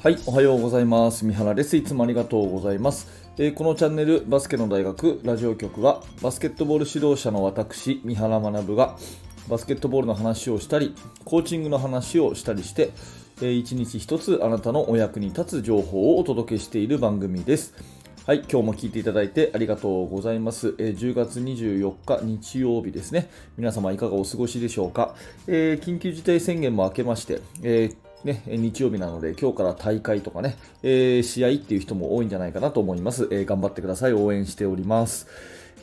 はい、おはようございます。三原です。いつもありがとうございます。えーこのチャンネル、バスケの大学ラジオ局は、バスケットボール指導者の私、三原学が、バスケットボールの話をしたり、コーチングの話をしたりして、えー一日一つあなたのお役に立つ情報をお届けしている番組です。はい、今日も聞いていただいてありがとうございます。えー10月24日日曜日ですね。皆様いかがお過ごしでしょうか。えー緊急事態宣言も明けまして、えーね、日曜日なので今日から大会とかね、えー試合っていう人も多いんじゃないかなと思います。えー頑張ってください。応援しております。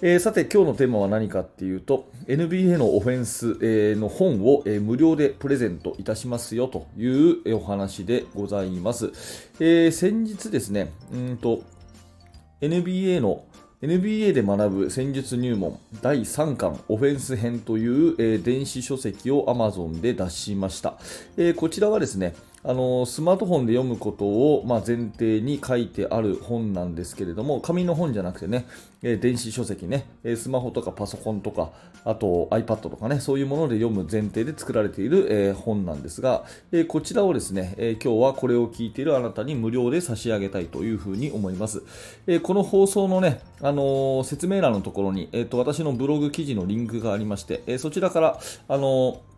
えーさて今日のテーマは何かっていうと NBA のオフェンス、えの本を、え無料でプレゼントいたしますよというお話でございます。え先日ですね、うんと NBA の NBA で学ぶ戦術入門第3巻オフェンス編という、えー電子書籍を Amazon で出しました、えーこちらはですねあのスマートフォンで読むことを、まあ、前提に書いてある本なんですけれども紙の本じゃなくてね、えー電子書籍ね、えスマホとかパソコンとかあと iPad とかねそういうもので読む前提で作られている、えー本なんですが、えーこちらをですね、え今日はこれを聞いているあなたに無料で差し上げたいというふうに思います。えこの放送のね、あの説明欄のところに、えーと私のブログ記事のリンクがありまして、えそちらから、あのー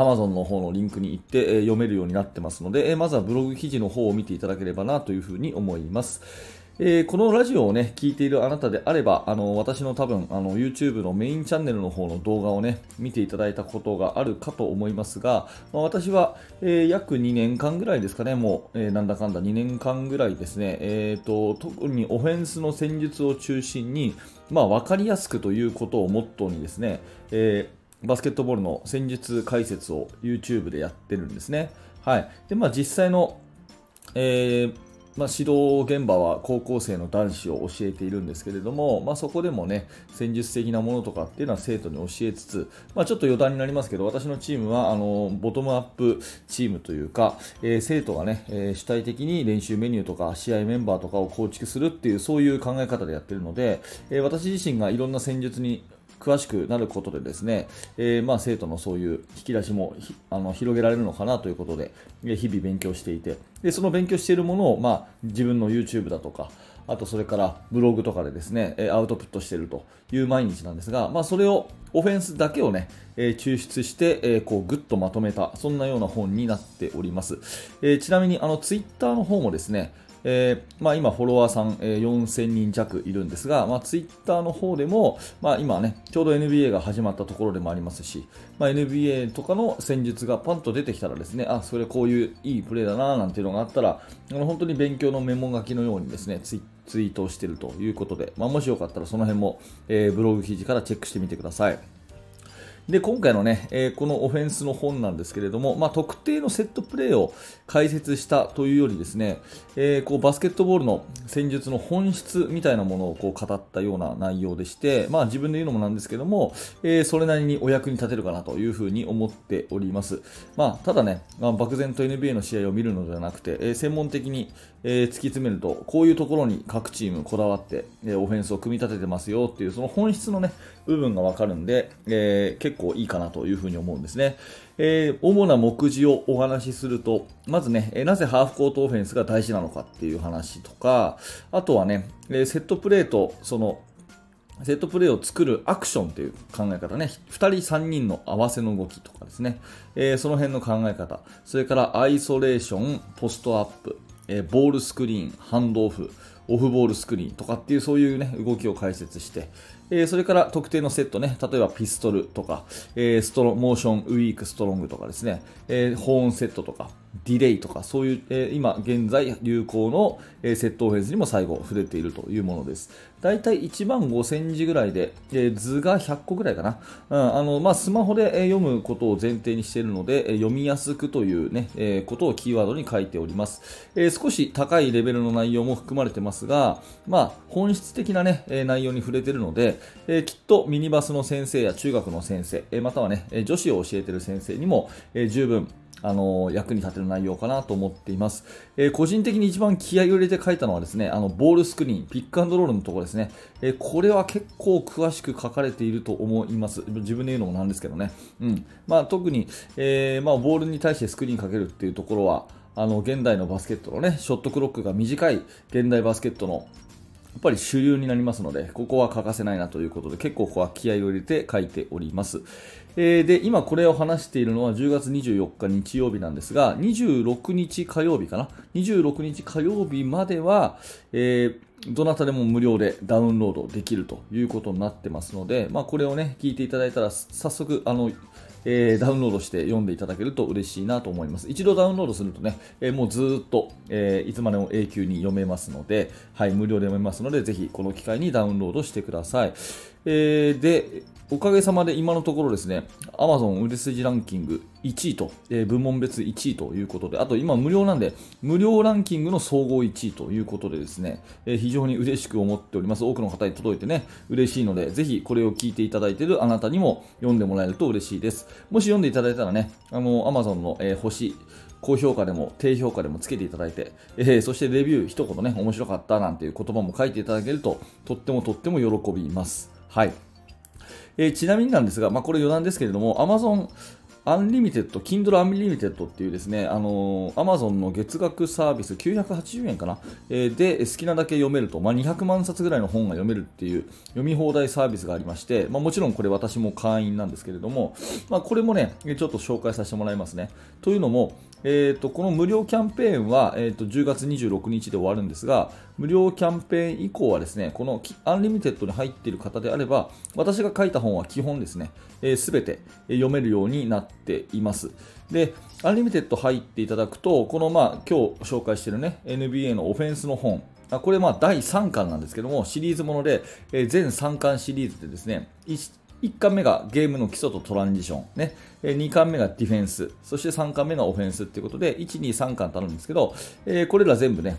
Amazon の方のリンクに行って、え読めるようになってますので、えまずはブログ記事の方を見ていただければなというふうに思います。えーこのラジオをね、聞いているあなたであれば、あの私の多分あの YouTube のメインチャンネルの方の動画をね、見ていただいたことがあるかと思いますが、まあ私は、えー約2年間ぐらいですかね、もう、えーなんだかんだ2年間ぐらいですね、えーと、特にオフェンスの戦術を中心に、まあ、分かりやすくということをモットーにですね、えーバスケットボールの戦術解説を YouTube でやってるんですね。はい。で、まあ実際の、えーまあ、指導現場は高校生の男子を教えているんですけれども、まあ、そこでもね戦術的なものとかっていうのは生徒に教えつつ、まあ、ちょっと余談になりますけど私のチームはあのボトムアップチームというか、えー生徒がね、えー主体的に練習メニューとか試合メンバーとかを構築するっていうそういう考え方でやってるので、えー私自身がいろんな戦術に詳しくなることでですね、えーまあ、生徒のそういう引き出しもあの広げられるのかなということで、日々勉強していてでその勉強しているものを、まあ、自分の YouTube だとかあとそれからブログとかでですねアウトプットしているという毎日なんですが、まあ、それをオフェンスだけをね、え抽出して、えこうぐっとまとめたそんなような本になっております、えーちなみにあの Twitter の方もですねえーまあ、今、フォロワーさん、えー4000人弱いるんですが、まあ、ツイッターの方でも、まあ、今ね、ちょうど NBA が始まったところでもありますし、まあ、NBA とかの戦術がパンと出てきたらですね、あ、それこういういいプレーだななんていうのがあったら、あの本当に勉強のメモ書きのようにですね、ツイツイートをしているということで、まあ、もしよかったらその辺も、えーブログ記事からチェックしてみてください。で今回のね、えーこのオフェンスの本なんですけれども、まあ、特定のセットプレーを解説したというよりですね、えーこうバスケットボールの戦術の本質みたいなものをこう語ったような内容でして、まあ、自分で言うのもなんですけども、えーそれなりにお役に立てるかなというふうに思っております。まあ、ただね、まあ、漠然と NBA の試合を見るのではなくて、え専門的に、え突き詰めるとこういうところに各チームこだわって、えオフェンスを組み立ててますよっていうその本質のね部分がわかるんで、え結構いいかなというふうに思うんですね。えー主な目次をお話しすると、まずね、えなぜハーフコートオフェンスが大事なのかっていう話とか、あとはね、えセットプレーとそのセットプレーを作るアクションという考え方ね、2人、3人の合わせの動きとかですね、えーその辺の考え方、それからアイソレーション、ポストアップ、えーボールスクリーン、ハンドオフ、オフボールスクリーンとかっていうそういうね、動きを解説して、えーそれから特定のセットね、例えばピストルとか、えーストロモーション Weak Strong とかですね、えー Horn セットとか、 Delay とか、そういう、えー今現在流行の、えーセットオフェンスにも最後触れているというものです。だいたい1万5000字ぐらいで、えー図が100個ぐらいかな。うん、あの、まあ、スマホでえー読むことを前提にしているので、えー読みやすくというね、えーことをキーワードに書いております。えー少し高いレベルの内容も含まれてますが、まあ、本質的なね、内容に触れているので、えーきっとミニバスの先生や中学の先生、えーまたはね、女子を教えている先生にも、えー十分、あの役に立てる内容かなと思っています、えー個人的に一番気合を入れて書いたのはですねあのボールスクリーンピックアンドロールのところですね、えーこれは結構詳しく書かれていると思います。自分で言うのもなんですけどね、うん。まあ、特に、えーまあ、ボールに対してスクリーンかけるっていうところはあの現代のバスケットのねショットクロックが短い現代バスケットのやっぱり主流になりますので、ここは欠かせないなということで、結構ここは気合を入れて書いております。えー、で、今これを話しているのは10月24日日曜日なんですが、26日火曜日かな ?26 日火曜日までは、えー、どなたでも無料でダウンロードできるということになってますので、まあ、これをね、聞いていただいたら、早速、あの、えー、ダウンロードして読んでいただけると嬉しいなと思います。一度ダウンロードするとね、えー、もうずっと、えー、いつまでも永久に読めますので、はい、無料で読めますので、ぜひこの機会にダウンロードしてください。えー、で、おかげさまで今のところですね、Amazon 売れ筋ランキング1位と、えー、部門別1位ということで、あと今無料なんで、無料ランキングの総合1位ということでですね、えー、非常に嬉しく思っております。多くの方に届いてね、嬉しいので、ぜひこれを聞いていただいているあなたにも読んでもらえると嬉しいです。もし読んでいただいたらね、あの、Amazon の、えー、星、高評価でも低評価でもつけていただいて、えー、そしてレビュー一言ね、面白かったなんていう言葉も書いていただけると、とってもとっても喜びます。はい。えー、ちなみになんですが、まあ、これ余談ですけれども、Amazon Unlimited、Kindle Unlimited っていうですね、あのー、Amazon の月額サービス980円かな、えー、で好きなだけ読めると、まあ、200万冊ぐらいの本が読めるっていう読み放題サービスがありまして、まあ、もちろんこれ私も会員なんですけれども、まあ、これもね、ちょっと紹介させてもらいますね。というのも、えーと、この無料キャンペーンは、えーと、10月26日で終わるんですが、無料キャンペーン以降はですね、この Unlimited に入っている方であれば、私が書いた本は基本ですね、す、えー、べ、て読めるようになっています。で、 Unlimited 入っていただくと、このまあ今日紹介しているね、NBA のオフェンスの本、これまあ第3巻なんですけども、シリーズもので、えー、全3巻シリーズでですね、1巻目がゲームの基礎とトランジション、ね、2巻目がディフェンス、そして3巻目がオフェンスということで、1、2、3巻とあるんですけど、えー、これら全部ね、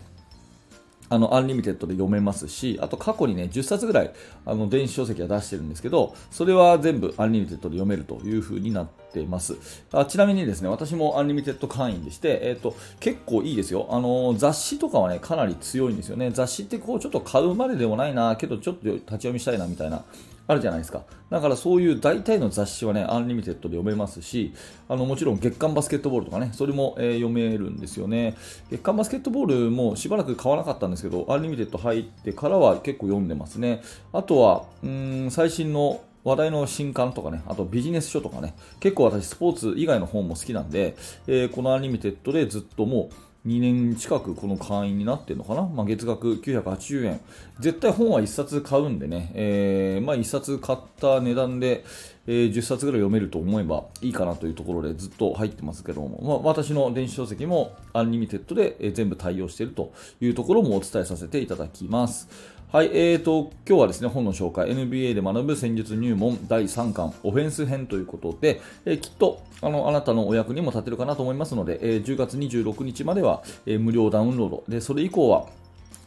あの、アンリミテッドで読めますし、あと過去にね、10冊ぐらい、あの、電子書籍は出してるんですけど、それは全部アンリミテッドで読めるという風になってます。あちなみにですね、私もアンリミテッド会員でして、えっ、ー、と、結構いいですよ。あの、雑誌とかはね、かなり強いんですよね。雑誌ってこう、ちょっと買うまででもないな、けどちょっと立ち読みしたいな、みたいな。あるじゃないですか。だからそういう大体の雑誌はね、アンリミテッドで読めますし、あのもちろん月刊バスケットボールとかね、それも、えー、読めるんですよね。月刊バスケットボールもしばらく買わなかったんですけど、アンリミテッド入ってからは結構読んでますね。あとは、うん最新の話題の新刊とかね、あとビジネス書とかね、結構私スポーツ以外の本も好きなんで、えー、このアンリミテッドでずっともう2年近くこの会員になってるのかな、まあ、月額980円。絶対本は1冊買うんでね、えー、まあ、1冊買った値段で、えー、10冊ぐらい読めると思えばいいかなというところでずっと入ってますけども、まあ、私の電子書籍もアンリミテッドで、全部対応しているというところもお伝えさせていただきます。はい、えーと、今日はですね、本の紹介、NBA で学ぶ戦術入門第3巻、オフェンス編ということで、えー、きっとあのあなたのお役にも立てるかなと思いますので、えー、10月26日までは、えー、無料ダウンロード、でそれ以降は、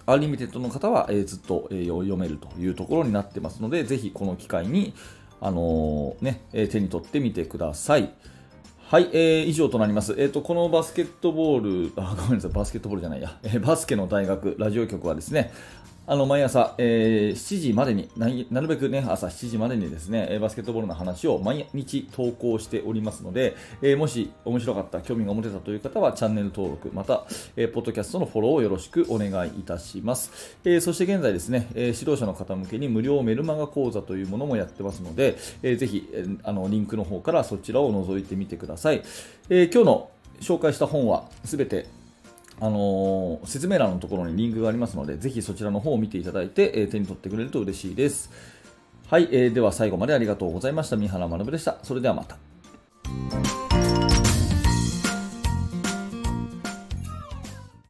アンリミテッドの方は、えー、ずっと、えー、読めるというところになってますので、ぜひこの機会に、あのー、ね、え手に取ってみてください。はい、えー、以上となります。えっ、ー、と、このバスケットボール、あ、ごめんなさい、バスケットボールじゃないや、えー、バスケの大学ラジオ局はですね、あの毎朝、えー、7時までになるべくね朝7時までにですねバスケットボールの話を毎日投稿しておりますので、えー、もし面白かった興味が持てたという方はチャンネル登録また、えー、ポッドキャストのフォローをよろしくお願いいたします、えー、そして現在ですね、え指導者の方向けに無料メルマガ講座というものもやってますので、え、ぜひ、え、あのリンクの方からそちらを覗いてみてください、えー、今日の紹介した本はすべてあのー、説明欄のところにリンクがありますので、ぜひそちらの方を見ていただいて、えー、手に取ってくれると嬉しいです。はい、えー、では最後までありがとうございました。三原学でした。それではまた。